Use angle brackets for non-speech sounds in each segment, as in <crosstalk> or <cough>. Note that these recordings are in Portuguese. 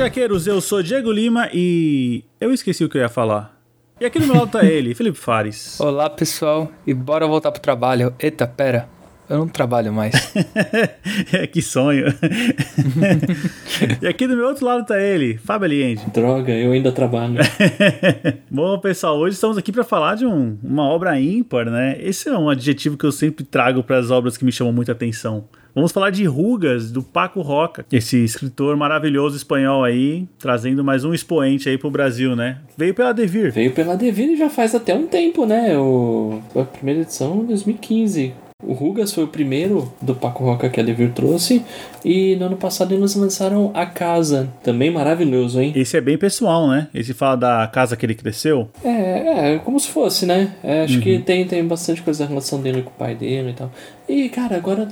Avante Gaqueiros, eu sou Diego Lima e eu esqueci o que eu ia falar. E aqui do meu lado tá <laughs> ele, Felipe Fares. Olá, pessoal, e bora voltar pro trabalho. Eita, pera, eu não trabalho mais. <laughs> que sonho. <laughs> e aqui do meu outro lado tá ele, Fábio Aliende. Droga, eu ainda trabalho. Bom, pessoal, hoje estamos aqui para falar de um, uma obra ímpar, né? Esse é um adjetivo que eu sempre trago para as obras que me chamam muita atenção. Vamos falar de Rugas, do Paco Roca, esse escritor maravilhoso espanhol aí, trazendo mais um expoente aí pro Brasil, né? Veio pela Devir. Veio pela Devir já faz até um tempo, né? O, a primeira edição 2015. O Rugas foi o primeiro do Paco Roca que a Devir trouxe. E no ano passado eles lançaram A Casa, também maravilhoso, hein? Esse é bem pessoal, né? Esse fala da casa que ele cresceu. É, é como se fosse, né? É, acho uhum. que tem, tem bastante coisa da relação dele com o pai dele e tal. E, cara, agora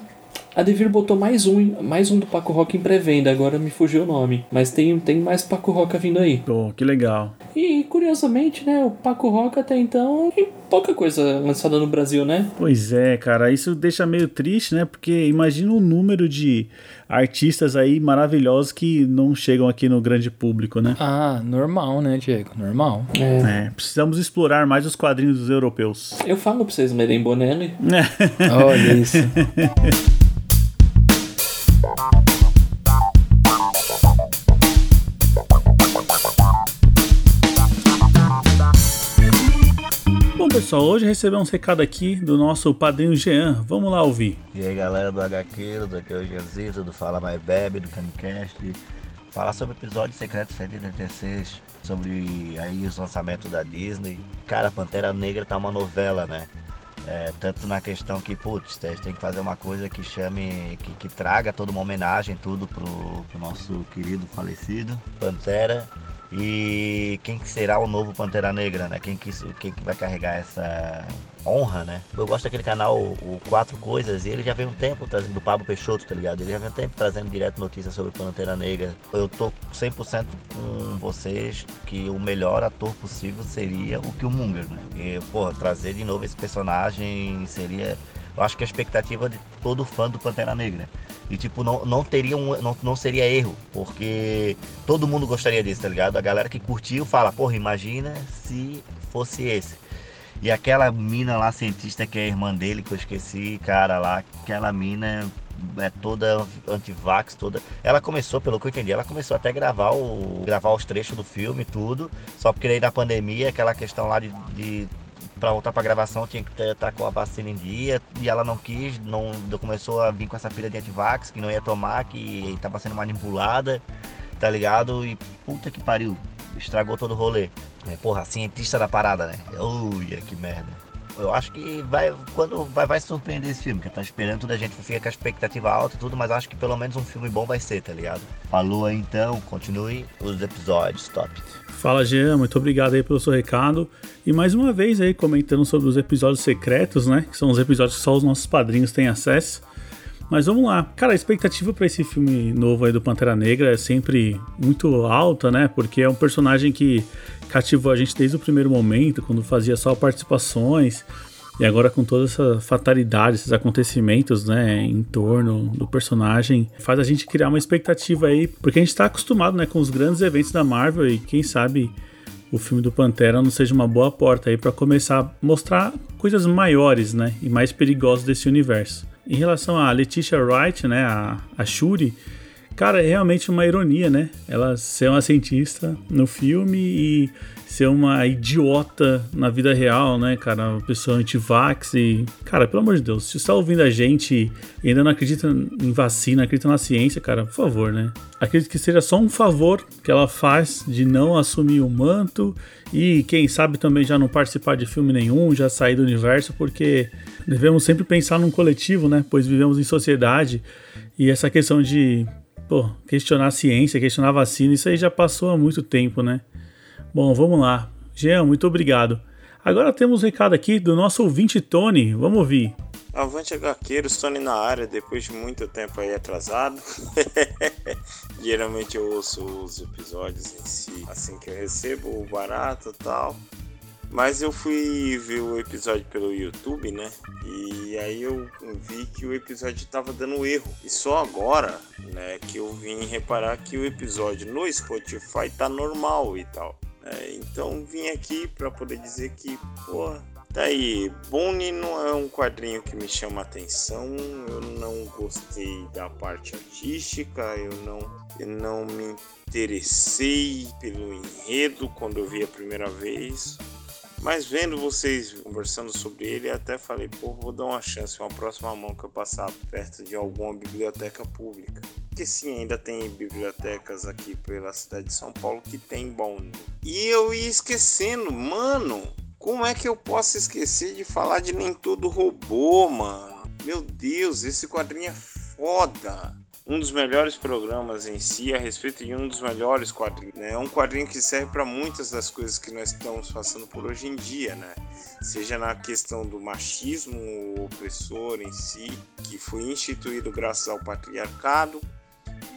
a Devir botou mais um, mais um do Paco Roca em pré-venda, agora me fugiu o nome. Mas tem, tem mais Paco Roca vindo aí. Pô, que legal. E curiosamente, né, o Paco Roca até então tem pouca coisa lançada no Brasil, né? Pois é, cara, isso deixa meio triste, né? Porque imagina o número de artistas aí maravilhosos que não chegam aqui no grande público, né? Ah, normal, né, Diego? Normal. É. é precisamos explorar mais os quadrinhos dos europeus. Eu falo pra vocês lerem Bonelli. <laughs> Olha isso. <laughs> Bom, pessoal, hoje recebemos um recado aqui do nosso padrinho Jean. Vamos lá ouvir. E aí, galera do HQ, do aqui é o Jeanzito, do Fala Mais Bebe, do Camcast. Falar sobre o episódio secreto 186, sobre aí os lançamentos da Disney. Cara, Pantera Negra tá uma novela, né? É, tanto na questão que, putz, a gente tem que fazer uma coisa que chame, que, que traga toda uma homenagem, tudo pro, pro nosso querido falecido Pantera. E quem que será o novo Pantera Negra, né? Quem que, quem que vai carregar essa honra, né? Eu gosto daquele canal, o Quatro Coisas, e ele já vem um tempo trazendo, do Pablo Peixoto, tá ligado? Ele já vem um tempo trazendo direto notícias sobre Pantera Negra. Eu tô 100% com vocês que o melhor ator possível seria o Killmonger, né? E, porra, trazer de novo esse personagem seria... Eu acho que a expectativa de todo fã do Pantera Negra. E tipo, não, não teria um, não, não seria erro, porque todo mundo gostaria disso, tá ligado? A galera que curtiu fala, porra, imagina se fosse esse. E aquela mina lá, cientista, que é a irmã dele, que eu esqueci, cara lá, aquela mina é toda anti-vax, toda. Ela começou, pelo que eu entendi, ela começou até a gravar, o, gravar os trechos do filme tudo. Só porque aí na pandemia, aquela questão lá de, de para voltar para gravação tinha que estar tá com a vacina em dia e ela não quis, não começou a vir com essa filha de antivax que não ia tomar, que estava sendo manipulada, tá ligado? E puta que pariu, estragou todo o rolê. É, porra, cientista da parada, né? Uia, que merda. Eu acho que vai quando vai, vai surpreender esse filme, que tá esperando toda a gente fica com a expectativa alta e tudo, mas acho que pelo menos um filme bom vai ser, tá ligado? Falou então, continue os episódios, top. Fala Jean, muito obrigado aí pelo seu recado. E mais uma vez aí comentando sobre os episódios secretos, né? Que são os episódios que só os nossos padrinhos têm acesso. Mas vamos lá. Cara, a expectativa para esse filme novo aí do Pantera Negra é sempre muito alta, né? Porque é um personagem que cativou a gente desde o primeiro momento, quando fazia só participações. E agora com toda essa fatalidade, esses acontecimentos, né, em torno do personagem, faz a gente criar uma expectativa aí, porque a gente está acostumado, né, com os grandes eventos da Marvel e quem sabe o filme do Pantera não seja uma boa porta aí para começar a mostrar coisas maiores, né, e mais perigosas desse universo. Em relação a Letitia Wright, né, a, a Shuri, cara, é realmente uma ironia, né? Ela ser uma cientista no filme e ser uma idiota na vida real, né, cara? Uma pessoa anti-vax e. Cara, pelo amor de Deus, se você está ouvindo a gente e ainda não acredita em vacina, acredita na ciência, cara, por favor, né? Acredito que seja só um favor que ela faz de não assumir o manto e, quem sabe, também já não participar de filme nenhum, já sair do universo, porque devemos sempre pensar num coletivo, né? Pois vivemos em sociedade e essa questão de. Pô, questionar a ciência, questionar a vacina, isso aí já passou há muito tempo, né? Bom, vamos lá. Jean, muito obrigado. Agora temos um recado aqui do nosso ouvinte Tony. Vamos ouvir. Avante HQueiros, Tony na área, depois de muito tempo aí atrasado. <laughs> Geralmente eu ouço os episódios em si assim que eu recebo o barato e tal. Mas eu fui ver o episódio pelo YouTube, né? E aí eu vi que o episódio estava dando erro. E só agora, né, que eu vim reparar que o episódio no Spotify tá normal e tal. É, então vim aqui para poder dizer que, pô, tá aí. Bonnie não é um quadrinho que me chama atenção. Eu não gostei da parte artística. Eu não, eu não me interessei pelo enredo quando eu vi a primeira vez. Mas vendo vocês conversando sobre ele, até falei, pô, vou dar uma chance, uma próxima mão que eu passar perto de alguma biblioteca pública. Porque sim, ainda tem bibliotecas aqui pela cidade de São Paulo que tem bom. E eu ia esquecendo, mano, como é que eu posso esquecer de falar de Nem Todo Robô, mano? Meu Deus, esse quadrinho é foda um dos melhores programas em si a respeito de um dos melhores quadrinhos. Né? É um quadrinho que serve para muitas das coisas que nós estamos passando por hoje em dia, né? Seja na questão do machismo opressor em si, que foi instituído graças ao patriarcado,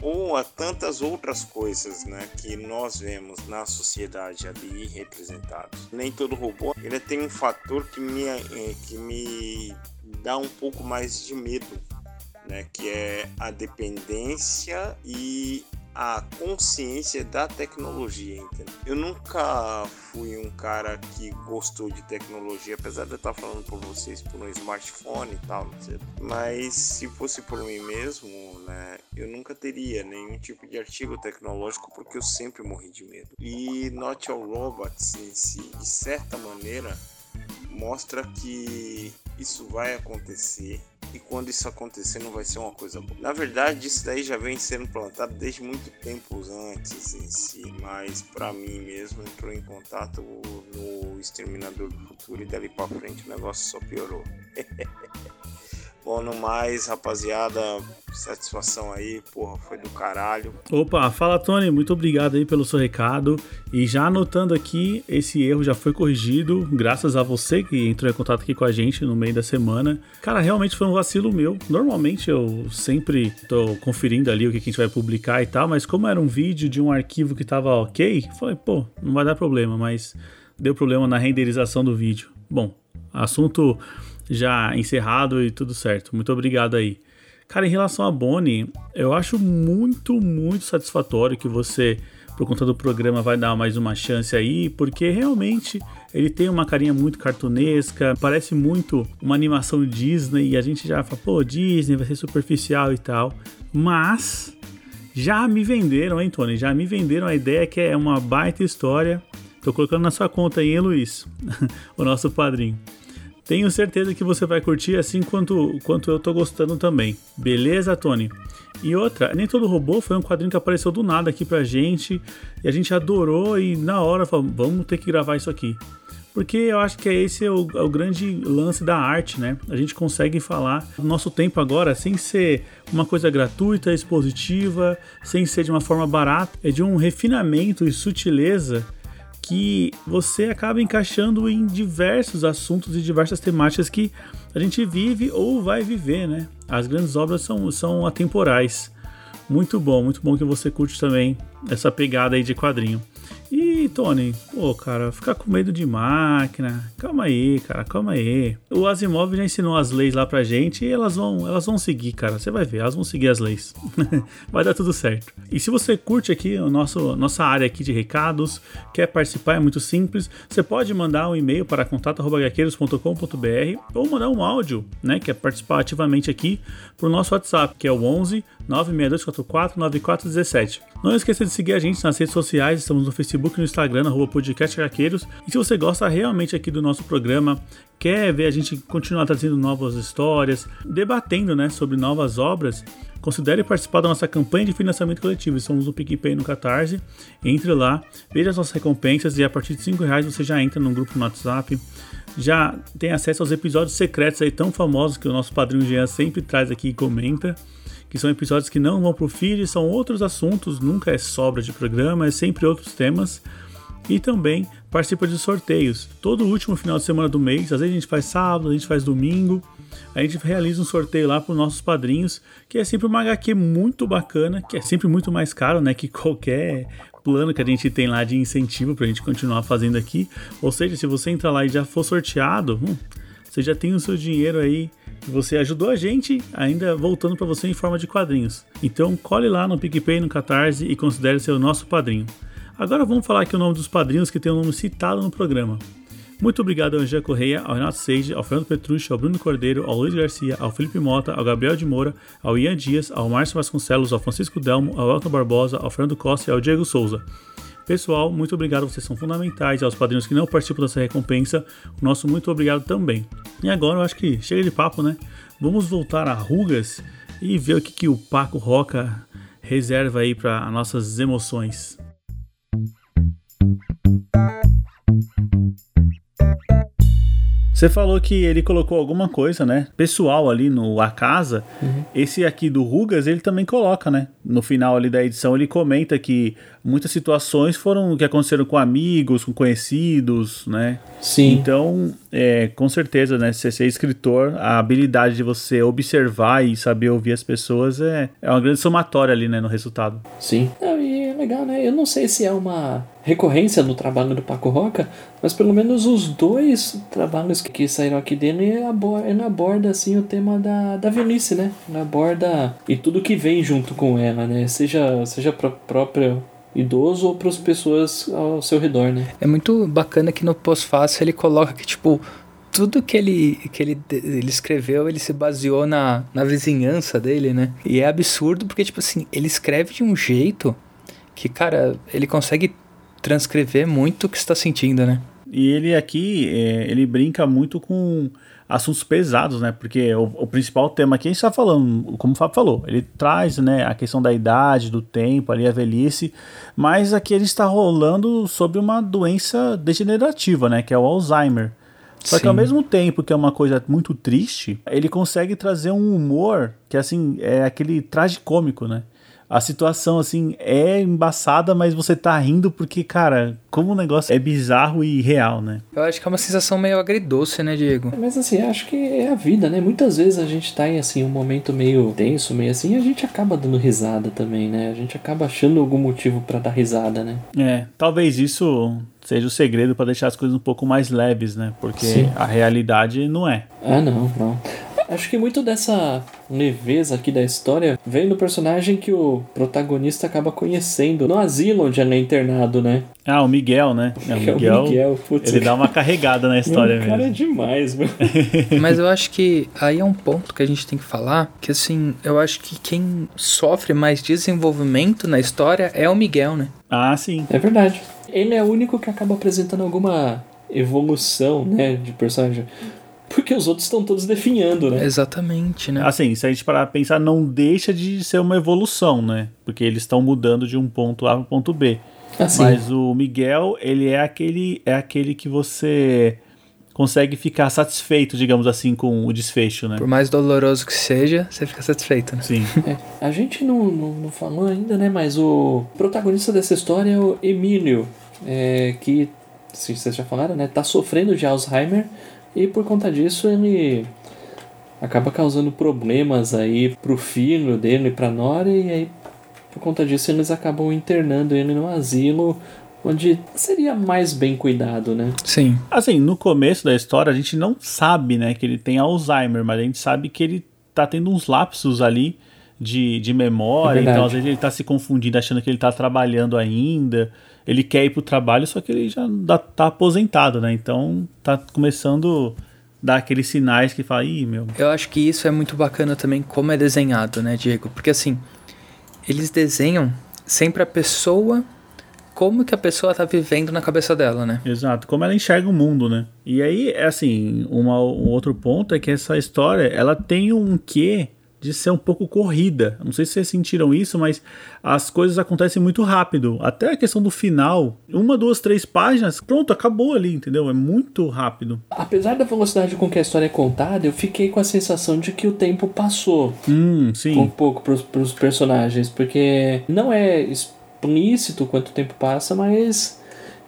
ou a tantas outras coisas né, que nós vemos na sociedade ali representados. Nem todo robô ele tem um fator que me, eh, que me dá um pouco mais de medo né, que é a dependência e a consciência da tecnologia, entendeu? Eu nunca fui um cara que gostou de tecnologia, apesar de eu estar falando por vocês por um smartphone e tal, mas se fosse por mim mesmo, né, eu nunca teria nenhum tipo de artigo tecnológico porque eu sempre morri de medo. E Not All Robots em si, de certa maneira, mostra que isso vai acontecer e quando isso acontecer não vai ser uma coisa boa. Na verdade, isso daí já vem sendo plantado desde muito tempo antes em si, mas para mim mesmo entrou em contato no Exterminador do Futuro e dali para frente o negócio só piorou. <laughs> Bom, no mais, rapaziada, satisfação aí, porra, foi do caralho. Opa, fala Tony, muito obrigado aí pelo seu recado. E já anotando aqui, esse erro já foi corrigido, graças a você que entrou em contato aqui com a gente no meio da semana. Cara, realmente foi um vacilo meu. Normalmente eu sempre tô conferindo ali o que a gente vai publicar e tal, mas como era um vídeo de um arquivo que tava ok, falei, pô, não vai dar problema, mas deu problema na renderização do vídeo. Bom, assunto já encerrado e tudo certo. Muito obrigado aí. Cara, em relação a Bonnie, eu acho muito, muito satisfatório que você, por conta do programa, vai dar mais uma chance aí, porque realmente ele tem uma carinha muito cartunesca, parece muito uma animação Disney, e a gente já fala, pô, Disney vai ser superficial e tal. Mas já me venderam, hein, Tony? Já me venderam a ideia que é uma baita história. Tô colocando na sua conta aí, hein, Luiz? <laughs> o nosso padrinho. Tenho certeza que você vai curtir assim quanto, quanto eu tô gostando também. Beleza, Tony? E outra, Nem Todo Robô foi um quadrinho que apareceu do nada aqui pra gente e a gente adorou e na hora falou, vamos ter que gravar isso aqui. Porque eu acho que é esse é o, é o, grande lance da arte, né? A gente consegue falar do nosso tempo agora sem ser uma coisa gratuita, expositiva, sem ser de uma forma barata, é de um refinamento e sutileza que você acaba encaixando em diversos assuntos e diversas temáticas que a gente vive ou vai viver, né? As grandes obras são, são atemporais. Muito bom, muito bom que você curte também essa pegada aí de quadrinho. E Tony, pô, cara, ficar com medo de máquina, calma aí, cara, calma aí. O Asimov já ensinou as leis lá pra gente e elas vão, elas vão seguir, cara. Você vai ver, elas vão seguir as leis. <laughs> vai dar tudo certo. E se você curte aqui o nosso nossa área aqui de recados, quer participar, é muito simples. Você pode mandar um e-mail para contato@gaqueiros.com.br ou mandar um áudio, né, que é participar ativamente aqui pro nosso WhatsApp, que é o 11 96244 9417. Não esqueça de seguir a gente nas redes sociais, estamos no Facebook e no Instagram, arroba podcast Arqueiros. E se você gosta realmente aqui do nosso programa, quer ver a gente continuar trazendo novas histórias, debatendo né, sobre novas obras, considere participar da nossa campanha de financiamento coletivo. Somos o PicPay no Catarse. Entre lá, veja as nossas recompensas e a partir de 5 reais você já entra num grupo no WhatsApp. Já tem acesso aos episódios secretos aí tão famosos que o nosso padrinho Jean sempre traz aqui e comenta que são episódios que não vão pro feed, são outros assuntos, nunca é sobra de programa, é sempre outros temas. e também participa de sorteios. Todo último final de semana do mês, às vezes a gente faz sábado, a gente faz domingo, a gente realiza um sorteio lá para os nossos padrinhos, que é sempre uma HQ muito bacana, que é sempre muito mais caro, né, que <laughs> qualquer plano que a gente tem lá de incentivo para a gente continuar fazendo aqui. Ou seja, se você entrar lá e já for sorteado, hum, você já tem o seu dinheiro aí você ajudou a gente, ainda voltando para você em forma de quadrinhos. Então, cole lá no PicPay, no Catarse e considere ser o nosso padrinho. Agora vamos falar aqui o nome dos padrinhos que tem o nome citado no programa. Muito obrigado ao Angé Correia, ao Renato Seide, ao Fernando Petrucci, ao Bruno Cordeiro, ao Luiz Garcia, ao Felipe Mota, ao Gabriel de Moura, ao Ian Dias, ao Márcio Vasconcelos, ao Francisco Delmo, ao Elton Barbosa, ao Fernando Costa e ao Diego Souza. Pessoal, muito obrigado, vocês são fundamentais. Aos padrinhos que não participam dessa recompensa, o nosso muito obrigado também. E agora eu acho que chega de papo, né? Vamos voltar a rugas e ver o que, que o Paco Roca reserva aí para nossas emoções. Você falou que ele colocou alguma coisa, né? Pessoal ali no A Casa. Uhum. Esse aqui do Rugas, ele também coloca, né? No final ali da edição, ele comenta que muitas situações foram que aconteceram com amigos, com conhecidos, né? Sim. Então, é, com certeza, né? Se você é escritor, a habilidade de você observar e saber ouvir as pessoas é, é uma grande somatória ali, né? No resultado. Sim. Não, e é legal, né? Eu não sei se é uma recorrência no trabalho do Paco Roca, mas pelo menos os dois trabalhos que, que saíram aqui dele aborda, ele aborda assim o tema da, da velhice, né? Ele aborda e tudo que vem junto com ela, né? Seja, seja para próprio idoso ou para as pessoas ao seu redor, né? É muito bacana que no pós-fácil ele coloca que, tipo, tudo que ele, que ele, ele escreveu, ele se baseou na, na vizinhança dele, né? E é absurdo porque, tipo assim, ele escreve de um jeito que, cara, ele consegue transcrever muito o que está sentindo, né? E ele aqui, é, ele brinca muito com assuntos pesados, né? Porque o, o principal tema aqui a gente está falando, como o Fábio falou, ele traz né, a questão da idade, do tempo, ali a velhice, mas aqui ele está rolando sobre uma doença degenerativa, né? Que é o Alzheimer. Só Sim. que ao mesmo tempo que é uma coisa muito triste, ele consegue trazer um humor que assim é aquele tragicômico, né? A situação, assim, é embaçada, mas você tá rindo porque, cara, como o negócio é bizarro e real, né? Eu acho que é uma sensação meio agridoce, né, Diego? Mas assim, acho que é a vida, né? Muitas vezes a gente tá em, assim, um momento meio tenso, meio assim, e a gente acaba dando risada também, né? A gente acaba achando algum motivo para dar risada, né? É, talvez isso seja o segredo para deixar as coisas um pouco mais leves, né? Porque Sim. a realidade não é. Ah, não, não. Acho que muito dessa leveza aqui da história vem do personagem que o protagonista acaba conhecendo no asilo onde ele é internado, né? Ah, o Miguel, né? <laughs> É, o Miguel, o Miguel putz, ele dá uma carregada na <laughs> história mesmo. cara é demais, mano. <laughs> Mas eu acho que aí é um ponto que a gente tem que falar, que assim, eu acho que quem sofre mais desenvolvimento na história é o Miguel, né? Ah, sim. É verdade. Ele é o único que acaba apresentando alguma evolução, né, de personagem. Porque os outros estão todos definhando, né? Exatamente, né? Assim, se a gente parar pra pensar, não deixa de ser uma evolução, né? Porque eles estão mudando de um ponto A para um ponto B. Assim. Mas o Miguel, ele é aquele, é aquele que você consegue ficar satisfeito, digamos assim, com o desfecho, né? Por mais doloroso que seja, você fica satisfeito, né? Sim. É, a gente não, não, não, falou ainda, né? Mas o protagonista dessa história é o Emílio, é, que, se vocês já falaram, né? Tá sofrendo de Alzheimer e por conta disso ele acaba causando problemas aí pro filho dele e pra Nora e aí por conta disso eles acabam internando ele no asilo onde seria mais bem cuidado, né? Sim. Assim, no começo da história a gente não sabe, né, que ele tem Alzheimer, mas a gente sabe que ele tá tendo uns lapsos ali de, de memória, é então às vezes ele tá se confundindo achando que ele tá trabalhando ainda ele quer ir pro trabalho, só que ele já tá aposentado, né? Então tá começando a dar aqueles sinais que fala, ih, meu. Eu acho que isso é muito bacana também como é desenhado, né, Diego? Porque assim, eles desenham sempre a pessoa como que a pessoa tá vivendo na cabeça dela, né? Exato, como ela enxerga o mundo, né? E aí, é assim, uma, um outro ponto é que essa história, ela tem um quê de ser um pouco corrida. Não sei se vocês sentiram isso, mas as coisas acontecem muito rápido. Até a questão do final, uma, duas, três páginas, pronto, acabou ali, entendeu? É muito rápido. Apesar da velocidade com que a história é contada, eu fiquei com a sensação de que o tempo passou. Hum, sim. Um pouco pros, pros personagens, porque não é explícito quanto tempo passa, mas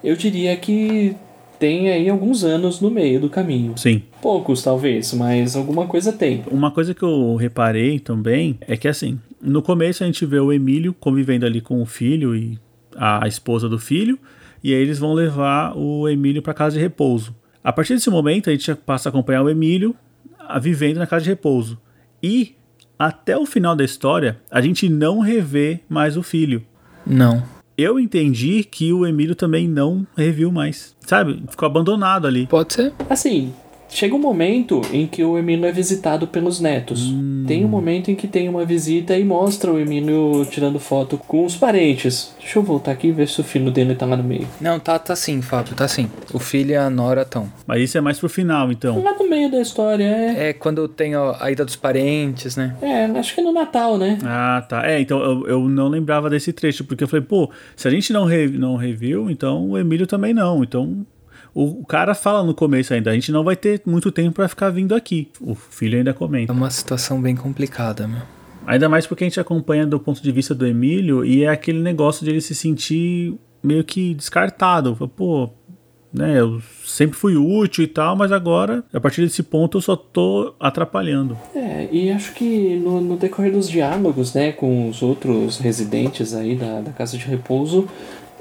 eu diria que tem aí alguns anos no meio do caminho. Sim. Poucos, talvez, mas alguma coisa tem. Uma coisa que eu reparei também é que, assim, no começo a gente vê o Emílio convivendo ali com o filho e a esposa do filho, e aí eles vão levar o Emílio para casa de repouso. A partir desse momento, a gente passa a acompanhar o Emílio a, vivendo na casa de repouso. E até o final da história, a gente não revê mais o filho. Não. Eu entendi que o Emílio também não reviu mais. Sabe? Ficou abandonado ali. Pode ser. Assim, chega um momento em que o Emílio é visitado pelos netos. Hum. Tem um momento em que tem uma visita e mostra o Emílio tirando foto com os parentes. Deixa eu voltar aqui e ver se o filho dele tá lá no meio. Não, tá, tá sim, Fábio, tá sim. O filho e a Nora estão. Mas isso é mais pro final, então. Lá no meio da história, é. É quando tem ó, a ida dos parentes, né? É, acho que é no Natal, né? Ah, tá. É, então eu, eu não lembrava desse trecho, porque eu falei, pô, se a gente não, re, não reviu, então o Emílio também não. Então o, cara fala no começo ainda, a gente não vai ter muito tempo para ficar vindo aqui. O filho ainda É comenta. uma situação bem complicada, meu. Ainda mais porque a gente acompanha do ponto de vista do Emílio e é aquele negócio de ele se sentir meio que descartado. Pô, né, eu sempre fui útil e tal, mas agora, a partir desse ponto, eu só tô atrapalhando. É, e acho que no, no decorrer dos diálogos, né, com os outros residentes aí da, da casa de repouso,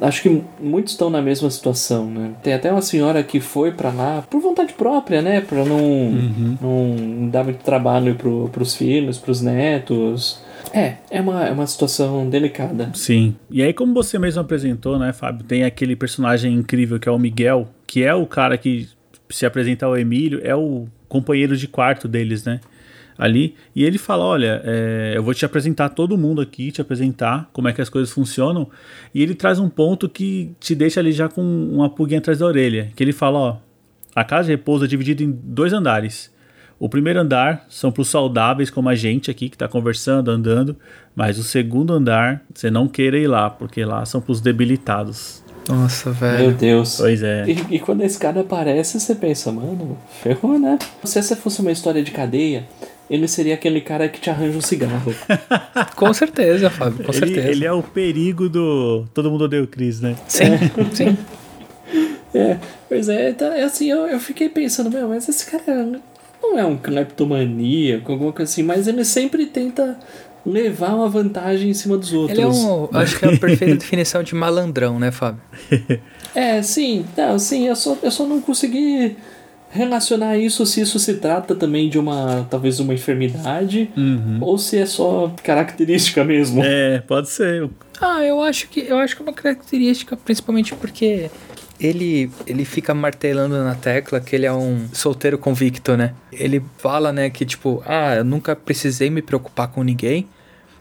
acho que muitos estão na mesma situação, né? Tem até uma senhora que foi pra lá por vontade própria, né, pra não, não dar muito trabalho pro, pros filhos, pros netos. É, é uma, é uma situação delicada. Sim. E aí, como você mesmo apresentou, né, Fábio, tem aquele personagem incrível que é o Miguel, que é o cara que se apresenta ao Emílio, é o companheiro de quarto deles, né? Ali. E ele fala: Olha, é, eu vou te apresentar todo mundo aqui, te apresentar como é que as coisas funcionam. E ele traz um ponto que te deixa ali já com uma pulguinha atrás da orelha. Que ele fala: Ó, a casa de repouso é dividida em dois andares. O primeiro andar são para os saudáveis, como a gente aqui, que está conversando, andando. Mas o segundo andar, você não queira ir lá, porque lá são para os debilitados. Nossa, Meu velho. Deus. Pois é. E, e quando esse cara aparece, você pensa, mano, ferrou, né? Se essa fosse uma história de cadeia, ele seria aquele cara que te arranja um cigarro. <laughs> Com certeza, Fábio, com Ele, certeza. ele é o perigo do. Todo mundo odeia o Chris, né? Sim, sim. <laughs> É, pois é, tá, é assim, eu, eu fiquei pensando, meu, mas esse cara não é um cleptomaníaco, alguma coisa assim, mas ele sempre tenta levar uma vantagem em cima dos outros. Ele é um. Acho que é a perfeita definição de malandrão, né, Fábio? <laughs> É, sim, não, sim, eu só, eu só não consegui relacionar isso se isso se trata também de uma, talvez uma enfermidade, ou se é só característica mesmo. É, pode ser. Ah, eu acho que eu acho que é uma característica, principalmente porque ele ele fica martelando na tecla que ele é um solteiro convicto, né? Ele fala, né, que tipo, ah, eu nunca precisei me preocupar com ninguém.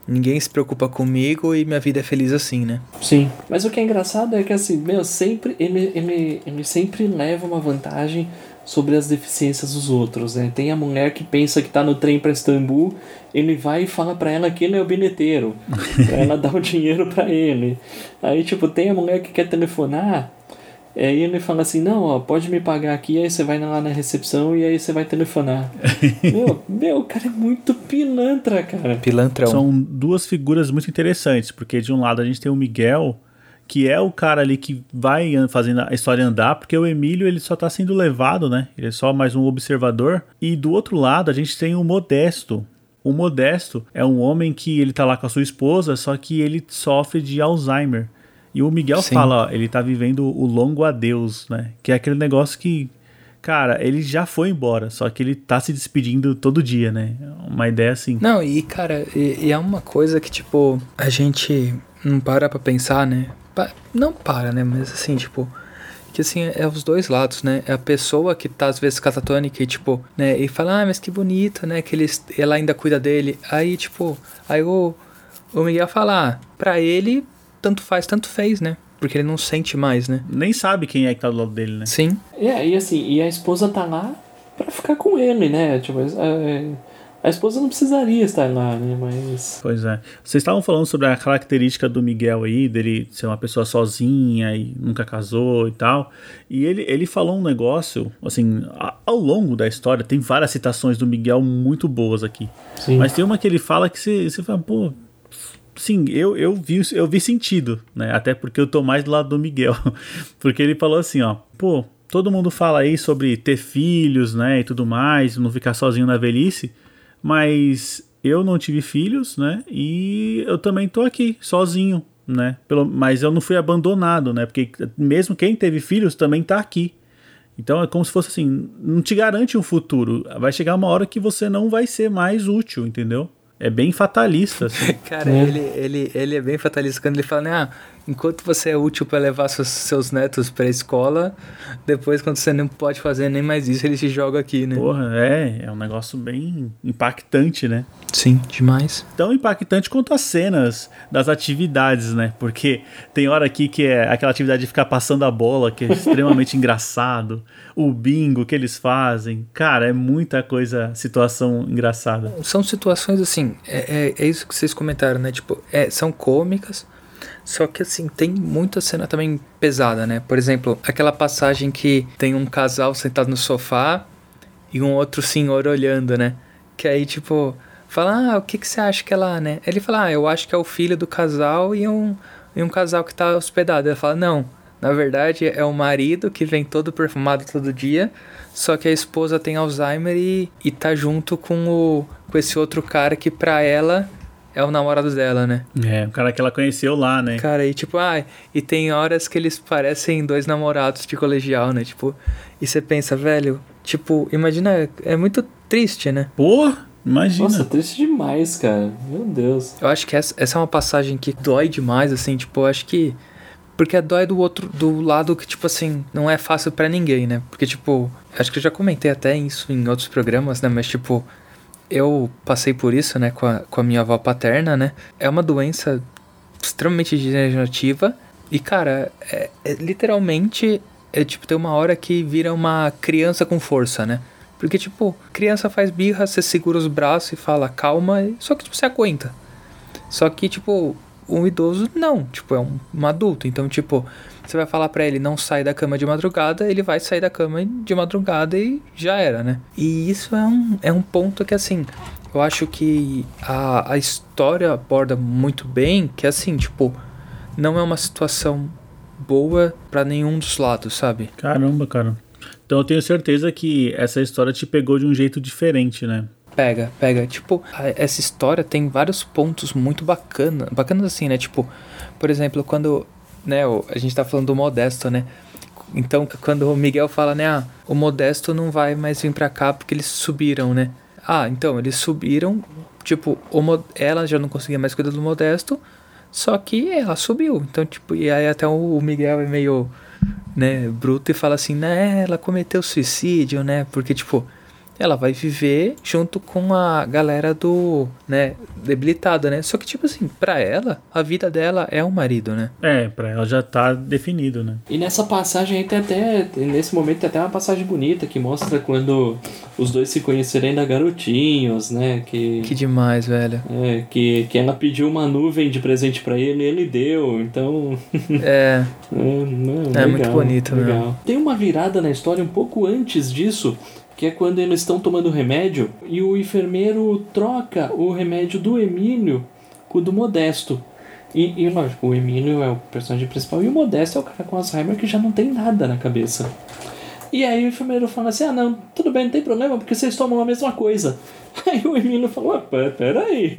Ninguém se preocupa comigo e minha vida é feliz assim, né? Sim. Mas o que é engraçado é que assim, meu, sempre ele, ele, ele sempre leva uma vantagem sobre as deficiências dos outros, né? Tem a mulher que pensa que tá no trem pra Istambul, ele vai e fala pra ela que ele é o bilheteiro, <laughs> pra ela dar o dinheiro pra ele. Aí, tipo, tem a mulher que quer telefonar, aí ele fala assim, não, ó, pode me pagar aqui, aí você vai lá na recepção e aí você vai telefonar. <laughs> meu, meu, o cara é muito pilantra, cara. Pilantrão. São duas figuras muito interessantes, porque de um lado a gente tem o Miguel, que é o cara ali que vai fazendo a história andar, porque o Emílio ele só tá sendo levado, né? Ele é só mais um observador. E do outro lado a gente tem o Modesto. O Modesto é um homem que ele tá lá com a sua esposa, só que ele sofre de Alzheimer. E o Miguel Sim. fala, ó, ele tá vivendo o longo adeus, né? Que é aquele negócio que, cara, ele já foi embora, só que ele tá se despedindo todo dia, né? Uma ideia assim. Não, e cara, e, e é uma coisa que, tipo, a gente não para pra pensar, né? Não para, né? Mas assim, tipo. Que assim, é os dois lados, né? É a pessoa que tá às vezes catatônica e, tipo, né? E fala, ah, mas que bonito, né? Que ele, ela ainda cuida dele. Aí, tipo, aí o, o Miguel fala, ah, pra ele, tanto faz, tanto fez, né? Porque ele não sente mais, né? nem sabe quem é que tá do lado dele, né? Sim. É, e assim, e a esposa tá lá pra ficar com ele, né? Tipo, é, a esposa não precisaria estar lá, né? Mas. Pois é. Vocês estavam falando sobre a característica do Miguel aí, dele ser uma pessoa sozinha e nunca casou e tal. E ele, ele falou um negócio, assim, a- ao longo da história, tem várias citações do Miguel muito boas aqui. Sim. Mas tem uma que ele fala que você, você fala, pô, sim, eu, eu, vi, eu vi sentido, né? Até porque eu tô mais do lado do Miguel. <laughs> porque ele falou assim, ó, pô, todo mundo fala aí sobre ter filhos, né, e tudo mais, não ficar sozinho na velhice, mas eu não tive filhos, né, e eu também tô aqui, sozinho, né, Pelo, mas eu não fui abandonado, né, porque mesmo quem teve filhos também tá aqui. Então é como se fosse assim, não te garante um futuro, vai chegar uma hora que você não vai ser mais útil, entendeu? É bem fatalista. Assim. <laughs> Cara, é. ele, ele, ele é bem fatalista quando ele fala, né? Ah, enquanto você é útil para levar seus, seus netos para a escola, depois quando você não pode fazer nem mais isso, ele se joga aqui, né? Porra, é, é um negócio bem impactante, né? Sim, demais. Tão impactante quanto as cenas das atividades, né? Porque tem hora aqui que é aquela atividade de ficar passando a bola, que é extremamente <laughs> engraçado. O bingo que eles fazem. Cara, é muita coisa, situação engraçada. São situações assim, é, é, é isso que vocês comentaram, né? Tipo, é, são cômicas, só que assim, tem muita cena também pesada, né? Por exemplo, aquela passagem que tem um casal sentado no sofá e um outro senhor olhando, né? Que aí, tipo, fala, ah, o que, que você acha que é lá, né? Ele fala, ah, eu acho que é o filho do casal e um, e um casal que tá hospedado. Ele fala, não, na verdade é o marido que vem todo perfumado todo dia, só que a esposa tem Alzheimer e, e tá junto com, o, com esse outro cara que pra ela é o namorado dela, né? É, o cara que ela conheceu lá, né? Cara, e tipo, ah, e tem horas que eles parecem dois namorados de colegial, né? Tipo, e você pensa, velho, tipo, imagina, é muito triste, né? Pô, imagina. Nossa, triste demais, cara. Meu Deus. Eu acho que essa, essa é uma passagem que dói demais, assim, tipo, eu acho que. Porque dói do outro, do lado que, tipo assim, não é fácil para ninguém, né? Porque, tipo, acho que eu já comentei até isso em outros programas, né? Mas, tipo, eu passei por isso, né, com a, com a minha avó paterna, né? É uma doença extremamente degenerativa e, cara, é, é, literalmente, é tipo, tem uma hora que vira uma criança com força, né? Porque, tipo, criança faz birra, você segura os braços e fala calma, só que tipo, você aguenta. Só que, tipo, um idoso não, tipo, é um, um adulto. Então, tipo, você vai falar para ele não sair da cama de madrugada, ele vai sair da cama de madrugada e já era, né? E isso é um, é um ponto que, assim, eu acho que a, a história aborda muito bem, que, assim, tipo, não é uma situação boa para nenhum dos lados, sabe? Caramba, cara. Então eu tenho certeza que essa história te pegou de um jeito diferente, né? Pega, pega. Tipo, essa história tem vários pontos muito bacanas. Bacanas assim, né? Tipo, por exemplo, quando né, a gente tá falando do Modesto, né? Então, quando o Miguel fala, né, ah, o Modesto não vai mais vir pra cá porque eles subiram, né? Ah, então, eles subiram, tipo, o, ela já não conseguia mais cuidar do Modesto, só que ela subiu. Então, tipo, e aí até o Miguel é meio, né, bruto e fala assim, né, ela cometeu suicídio, né? Porque, tipo, ela vai viver junto com a galera do, né, debilitada, né? Só que, tipo assim, pra ela, a vida dela é o marido, né? É, pra ela já tá definido, né? E nessa passagem aí tem até, nesse momento tem até uma passagem bonita que mostra quando os dois se conhecerem ainda garotinhos, né? Que, que demais, velho. É, que, que ela pediu uma nuvem de presente para ele e ele deu, então... <laughs> É. é, é, legal, muito bonito, legal. Mesmo. Tem uma virada na história um pouco antes disso, que é quando eles estão tomando remédio e o enfermeiro troca o remédio do Emílio com o do Modesto. E, e lógico, o Emílio é o personagem principal e o Modesto é o cara com Alzheimer que já não tem nada na cabeça. E aí o enfermeiro fala assim: ah, não, tudo bem, não tem problema, porque vocês tomam a mesma coisa. <laughs> Aí o Emílio falou: ah, peraí.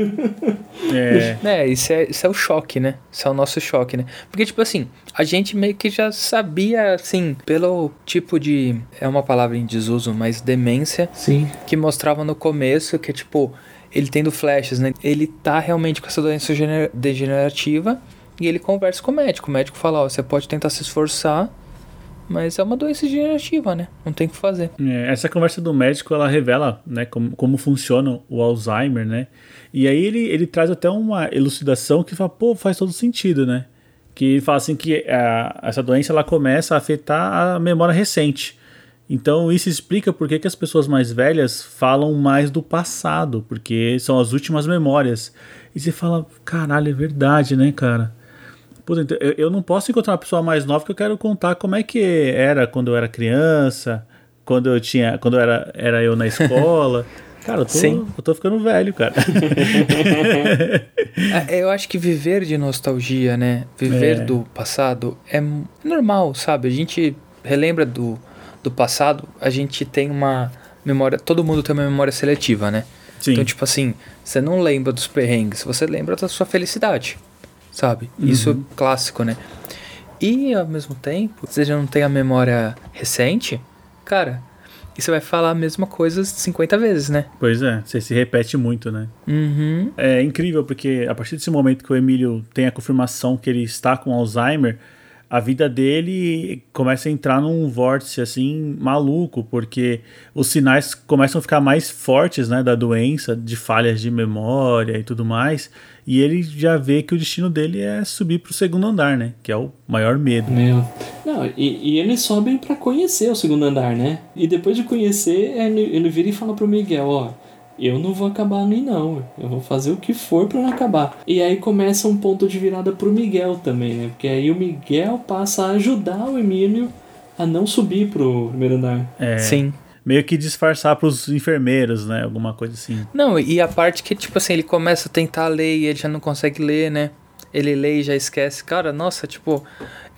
É, <laughs> é isso, é, isso é o choque, né? Isso é o nosso choque, né? Porque, tipo assim, a gente meio que já sabia, assim, pelo tipo de. É uma palavra em desuso, mas demência. Sim. Que mostrava no começo que, tipo, ele tendo flashes, né? Ele tá realmente com essa doença degenerativa e ele conversa com o médico. O médico fala: ó, você pode tentar se esforçar mas é uma doença degenerativa, né? Não tem o que fazer. É, essa conversa do médico, ela revela né, como, como funciona o Alzheimer, né? E aí ele, ele traz até uma elucidação que fala, pô, faz todo sentido, né? Que fala assim que a, essa doença ela começa a afetar a memória recente. Então isso explica por que, que as pessoas mais velhas falam mais do passado, porque são as últimas memórias. E você fala, caralho, é verdade, né, cara? Puta, então, eu, não posso encontrar uma pessoa mais nova que eu quero contar como é que era quando eu era criança, quando eu tinha, quando eu era, era eu na escola. <laughs> Cara, eu tô, Sim. eu tô ficando velho, cara. <laughs> É, Eu acho que viver de nostalgia, né? Viver É. do passado é m- normal, sabe? A gente relembra do, do passado, a gente tem uma memória. Todo mundo tem uma memória seletiva, né? Sim. Então, tipo assim, você não lembra dos perrengues, você lembra da sua felicidade, sabe? Isso Uhum. é clássico, né? E ao mesmo tempo, você já não tem a memória recente, cara, e você vai falar a mesma coisa 50 vezes, né? Pois é, você se repete muito, né? Uhum. É incrível porque a partir desse momento que o Emílio tem a confirmação que ele está com Alzheimer, a vida dele começa a entrar num vórtice assim maluco, porque os sinais começam a ficar mais fortes, né, da doença, de falhas de memória e tudo mais, e ele já vê que o destino dele é subir pro segundo andar, né, que é o maior medo. Meu. Não, e, e eles sobem pra conhecer o segundo andar, né? E depois de conhecer, ele, ele vira e fala pro Miguel, ó. Eu não vou acabar ali não, eu vou fazer o que for pra não acabar. E aí começa um ponto de virada pro Miguel também, né? Porque aí o Miguel passa a ajudar o Emílio a não subir pro primeiro andar. É, Sim. Meio que disfarçar pros enfermeiros, né, alguma coisa assim. Não, e a parte que, tipo assim, ele começa a tentar ler e ele já não consegue ler, né? Ele lê e já esquece. Cara, nossa, tipo,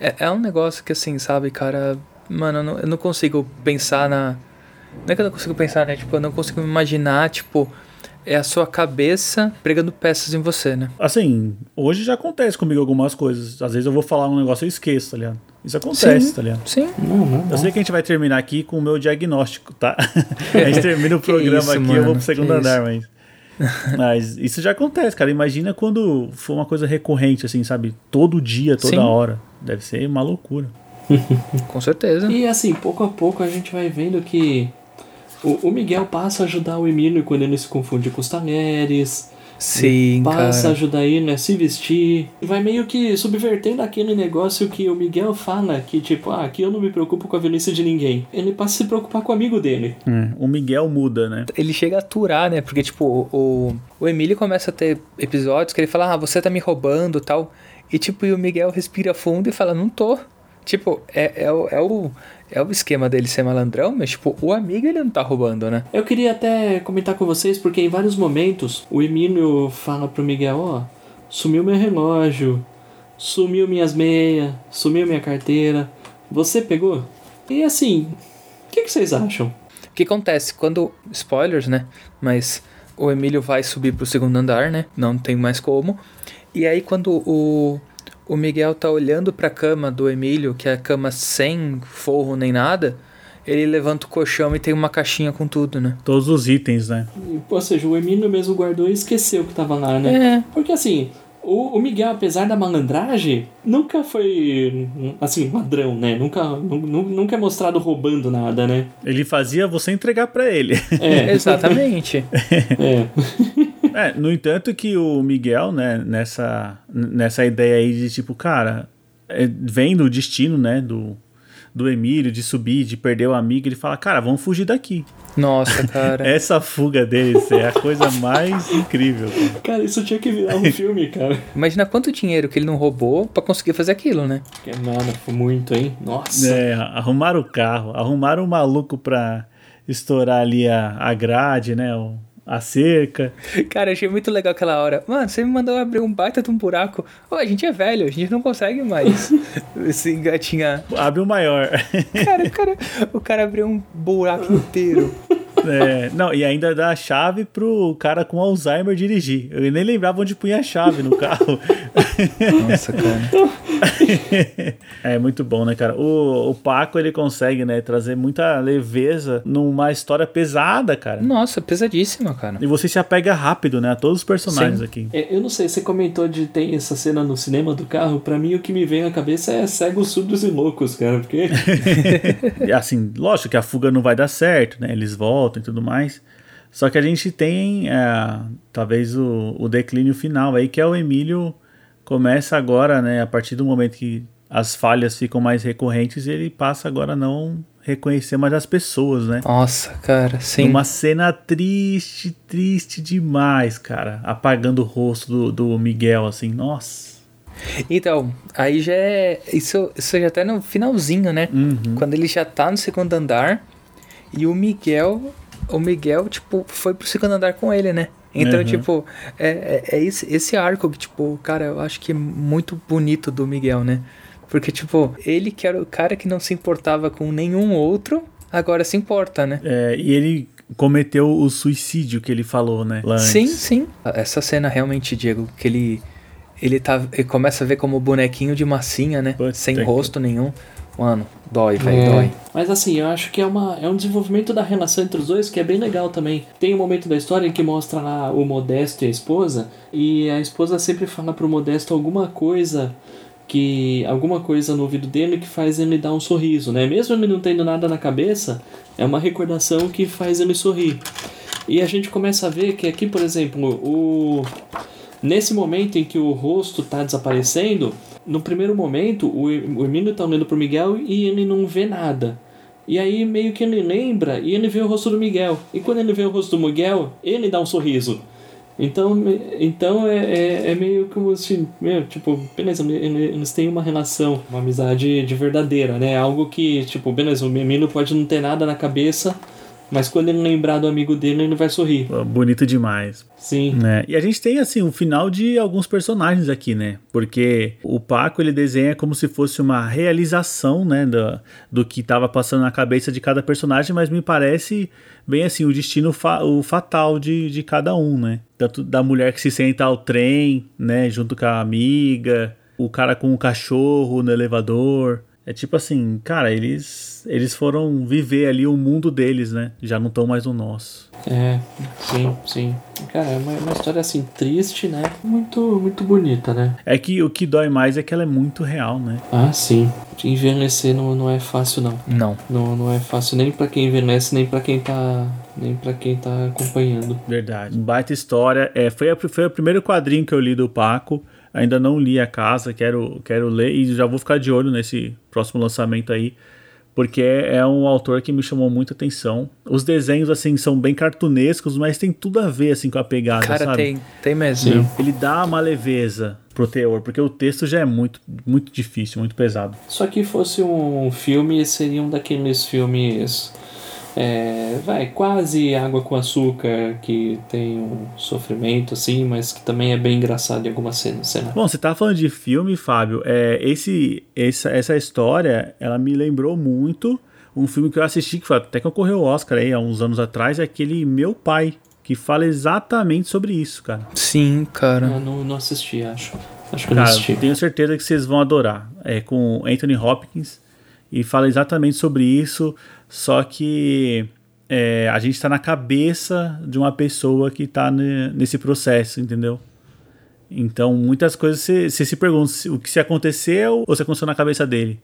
é, é um negócio que, assim, sabe, cara. Mano, eu não, eu não consigo pensar na. Não é que eu não consigo pensar, né? Tipo, eu não consigo me imaginar, tipo, é a sua cabeça pregando peças em você, né? Assim, hoje já acontece comigo algumas coisas. Às vezes eu vou falar um negócio e eu esqueço, tá ligado? Isso acontece, Sim. tá ligado? Sim. Não, não, Eu sei que a gente vai terminar aqui com o meu diagnóstico, tá? <laughs> a gente termina o programa isso, aqui, eu mano, vou pro segundo andar, mas. Mas isso já acontece, cara. Imagina quando for uma coisa recorrente, assim, sabe? Todo dia, toda Sim. hora. Deve ser uma loucura. <laughs> Com certeza. E assim, pouco a pouco a gente vai vendo que o, o Miguel passa a ajudar o Emílio quando ele se confunde com os talheres. Sim, passa a cara. ajudar ele a se vestir. E vai meio que subvertendo aquele negócio que o Miguel fala, que tipo, ah, aqui eu não me preocupo com a velhice de ninguém. Ele passa a se preocupar com o amigo dele. Hum, o Miguel muda, né? Ele chega a aturar, né? Porque, tipo, o, o Emílio começa a ter episódios que ele fala, ah, você tá me roubando tal. E, tipo, e o Miguel respira fundo e fala, não tô. Tipo, é, é, o, é, o, é o esquema dele ser malandrão, mas, tipo, o amigo ele não tá roubando, né? Eu queria até comentar com vocês, porque em vários momentos o Emílio fala pro Miguel, ó, sumiu meu relógio, sumiu minhas meias, sumiu minha carteira. Você pegou? E assim, o que, que vocês acham? O que acontece? Quando. Spoilers, né? Mas o Emílio vai subir pro segundo andar, né? Não tem mais como. E aí, quando o, o Miguel tá olhando pra cama do Emílio, que é a cama sem forro nem nada, ele levanta o colchão e tem uma caixinha com tudo, né? Todos os itens, né? Ou seja, o Emílio mesmo guardou e esqueceu que tava lá, né? É. Porque assim, o, o Miguel, apesar da malandragem, nunca foi, assim, ladrão, né? Nunca, nu- nu- nunca é mostrado roubando nada, né? Ele fazia você entregar pra ele. É, <laughs> Exatamente. é. <laughs> É, no entanto que o Miguel, né, nessa, nessa ideia aí de tipo, cara, é, vendo o destino, né, do, do Emílio, de subir, de perder o amigo, ele fala, cara, vamos fugir daqui. Nossa, cara. <laughs> Essa fuga deles é a coisa mais incrível. cara. Cara, isso tinha que virar um <laughs> filme, cara. Imagina quanto dinheiro que ele não roubou pra conseguir fazer aquilo, né? Que, Mano, foi muito, hein? Nossa. É, arrumaram o carro, arrumaram o maluco pra estourar ali a, a grade, né, o- a cerca. Cara, achei muito legal aquela hora. Mano, você me mandou abrir um baita de um buraco. Ô, a gente é velho, a gente não consegue mais <laughs> se engatinhar. Abre o maior. Cara, o cara, o cara abriu um buraco inteiro. É, não, e ainda dá a chave pro cara com Alzheimer dirigir. Eu nem lembrava onde punha a chave no carro. Nossa, cara. <laughs> é muito bom, né, cara? O, o Paco, ele consegue, né, trazer muita leveza numa história pesada, cara. Nossa, pesadíssima, cara. E você se apega rápido, né, a todos os personagens Sim. aqui. É, Eu não sei, você comentou de ter essa cena no cinema do carro. Pra mim, o que me vem à cabeça é cegos, surdos e loucos, cara. Porque. <laughs> <laughs> Assim, lógico que a fuga não vai dar certo, né? Eles voltam e tudo mais. Só que a gente tem, é, talvez, o, o declínio final aí, que é o Emílio começa agora, né? A partir do momento que as falhas ficam mais recorrentes, ele passa agora a não reconhecer mais as pessoas, né? Nossa, cara, sim. Uma cena triste, triste demais, cara. Apagando o rosto do, do Miguel, assim, nossa. Então, aí já é. Isso, isso já tá no finalzinho, né? Uhum. Quando ele já tá no segundo andar e o Miguel. O Miguel, tipo, foi pro segundo andar com ele, né? Então, Uhum. tipo, é, é, é esse, esse arco que, tipo, cara, eu acho que é muito bonito do Miguel, né? Porque, tipo, ele que era o cara que não se importava com nenhum outro, agora se importa, né? É, e ele cometeu o suicídio que ele falou, né? Sim, sim. Essa cena realmente, Diego, que ele ele tá ele começa a ver como bonequinho de massinha, né? Puta Sem que- rosto nenhum. Mano, dói, velho, É. dói. Mas assim, eu acho que é, uma, é um desenvolvimento da relação entre os dois que é bem legal também. Tem um momento da história em que mostra lá o Modesto e a esposa, e a esposa sempre fala pro Modesto alguma coisa que. alguma coisa no ouvido dele que faz ele dar um sorriso, né? Mesmo ele não tendo nada na cabeça, é uma recordação que faz ele sorrir. E a gente começa a ver que aqui, por exemplo, o. Nesse momento em que o rosto tá desaparecendo, no primeiro momento o, o Emílio tá olhando pro Miguel e ele não vê nada. E aí meio que ele lembra e ele vê o rosto do Miguel. E quando ele vê o rosto do Miguel, ele dá um sorriso. Então, então é, é, é meio como assim, meu, tipo, beleza, ele- ele- eles têm uma relação, uma amizade de verdadeira, né? Algo que, tipo, beleza, o Emílio pode não ter nada na cabeça, mas quando ele lembrar do amigo dele, ele vai sorrir. Bonito demais. Sim. né? E a gente tem assim o final de alguns personagens aqui, né? Porque o Paco ele desenha como se fosse uma realização, né, do, do que estava passando na cabeça de cada personagem, mas me parece bem assim o destino fa- o fatal de, de cada um, né? Tanto da mulher que se senta ao trem, né, junto com a amiga, o cara com o cachorro no elevador. É tipo assim, cara, eles eles foram viver ali o mundo deles, né? Já não estão mais no nosso. É, sim, sim. Cara, é uma, uma história assim, triste, né? Muito, muito bonita, né? É que o que dói mais é que ela é muito real, né? Ah, sim. Envelhecer não, não é fácil, não. Não. Não, não é fácil nem pra quem envelhece, nem pra quem tá. Nem pra quem tá acompanhando. Verdade. Baita história. É, foi, a, foi o primeiro quadrinho que eu li do Paco. Ainda não li a casa, quero, quero ler e já vou ficar de olho nesse próximo lançamento aí. Porque é, um autor que me chamou muita atenção. Os desenhos, assim, são bem cartunescos, mas tem tudo a ver, assim, com a pegada, Cara, sabe? tem, tem mesmo. Sim. Ele dá uma leveza pro teor, porque o texto já é muito, muito difícil, muito pesado. Se aqui fosse um filme, seria um daqueles filmes. É, vai, quase água com açúcar, que tem um sofrimento, assim, mas que também é bem engraçado em algumas cenas. Lá. Bom, você tá falando de filme, Fábio. É, esse, essa, essa história, ela me lembrou muito um filme que eu assisti, que foi, até que ocorreu o Oscar aí há uns anos atrás, é aquele Meu Pai, que fala exatamente sobre isso, cara. Sim, cara. Eu não, não assisti, acho. Acho que eu não Cara, assisti. tenho certeza que vocês vão adorar. É com Anthony Hopkins e fala exatamente sobre isso, só que é, a gente tá na cabeça de uma pessoa que tá ne- nesse processo, entendeu? Então, muitas coisas você se pergunta se- o que se aconteceu ou se aconteceu na cabeça dele.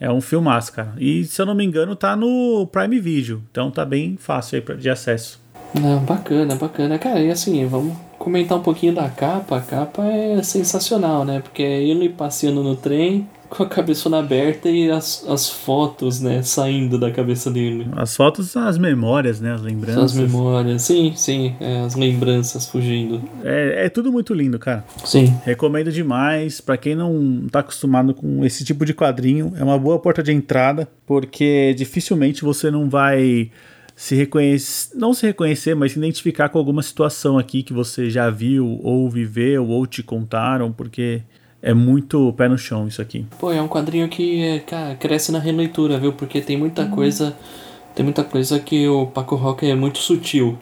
É um filmaço, cara. E se eu não me engano, tá no Prime Video. Então tá bem fácil aí de acesso. Não, bacana, bacana. Cara, e assim, vamos comentar um pouquinho da capa. A capa é sensacional, né? Porque é ele passeando no trem com a cabeçona aberta e as, as fotos, né, saindo da cabeça dele. As fotos são as memórias, né? As lembranças. as memórias. Sim, sim, é, as lembranças fugindo. É, é tudo muito lindo, cara. Sim. Recomendo demais. Pra quem não tá acostumado com esse tipo de quadrinho, é uma boa porta de entrada, porque dificilmente você não vai se reconhecer, não se reconhecer, mas se identificar com alguma situação aqui que você já viu, ou viveu, ou te contaram, porque é muito pé no chão isso aqui. Pô, é um quadrinho que, cara, cresce na releitura, viu? Porque tem muita coisa. Tem muita coisa que o Paco Roca é muito sutil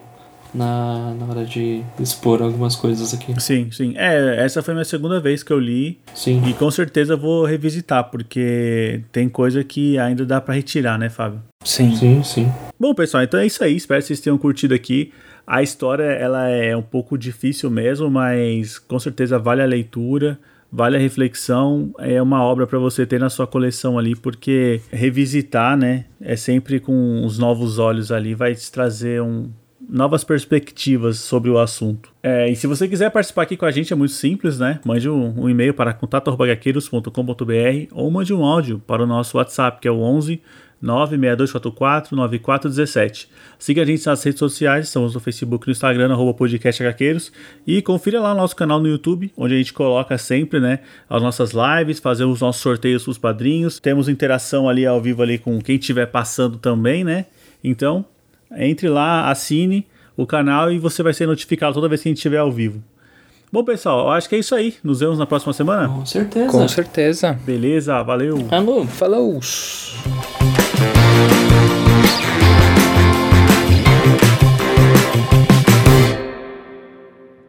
na, na hora de expor algumas coisas aqui. Sim, sim. É, essa foi a minha segunda vez que eu li Sim. e com certeza eu vou revisitar, porque tem coisa que ainda dá pra retirar, né, Fábio? Sim. Sim, sim. Bom, pessoal, então é isso aí. Espero que vocês tenham curtido aqui. A história ela é um pouco difícil mesmo, mas com certeza vale a leitura, vale a reflexão. É uma obra para você ter na sua coleção ali, porque revisitar, né, é sempre com os novos olhos ali, vai te trazer um, novas perspectivas sobre o assunto. É, e se você quiser participar aqui com a gente, é muito simples, né? Mande um, um e-mail para contato.gaqueiros.com.br ou mande um áudio para o nosso WhatsApp, que é o 11 96244 9417. Siga a gente nas redes sociais, estamos no Facebook e no Instagram, arroba podcast HQueiros, e confira lá o nosso canal no YouTube, onde a gente coloca sempre, né, as nossas lives, fazemos os nossos sorteios para os padrinhos, temos interação ali ao vivo ali com quem estiver passando também, né? Então, entre lá, assine. o canal e você vai ser notificado toda vez que a gente estiver ao vivo. Bom, pessoal, eu acho que é isso aí. Nos vemos na próxima semana. Com certeza. Com certeza. Beleza, valeu. Alô. Falou!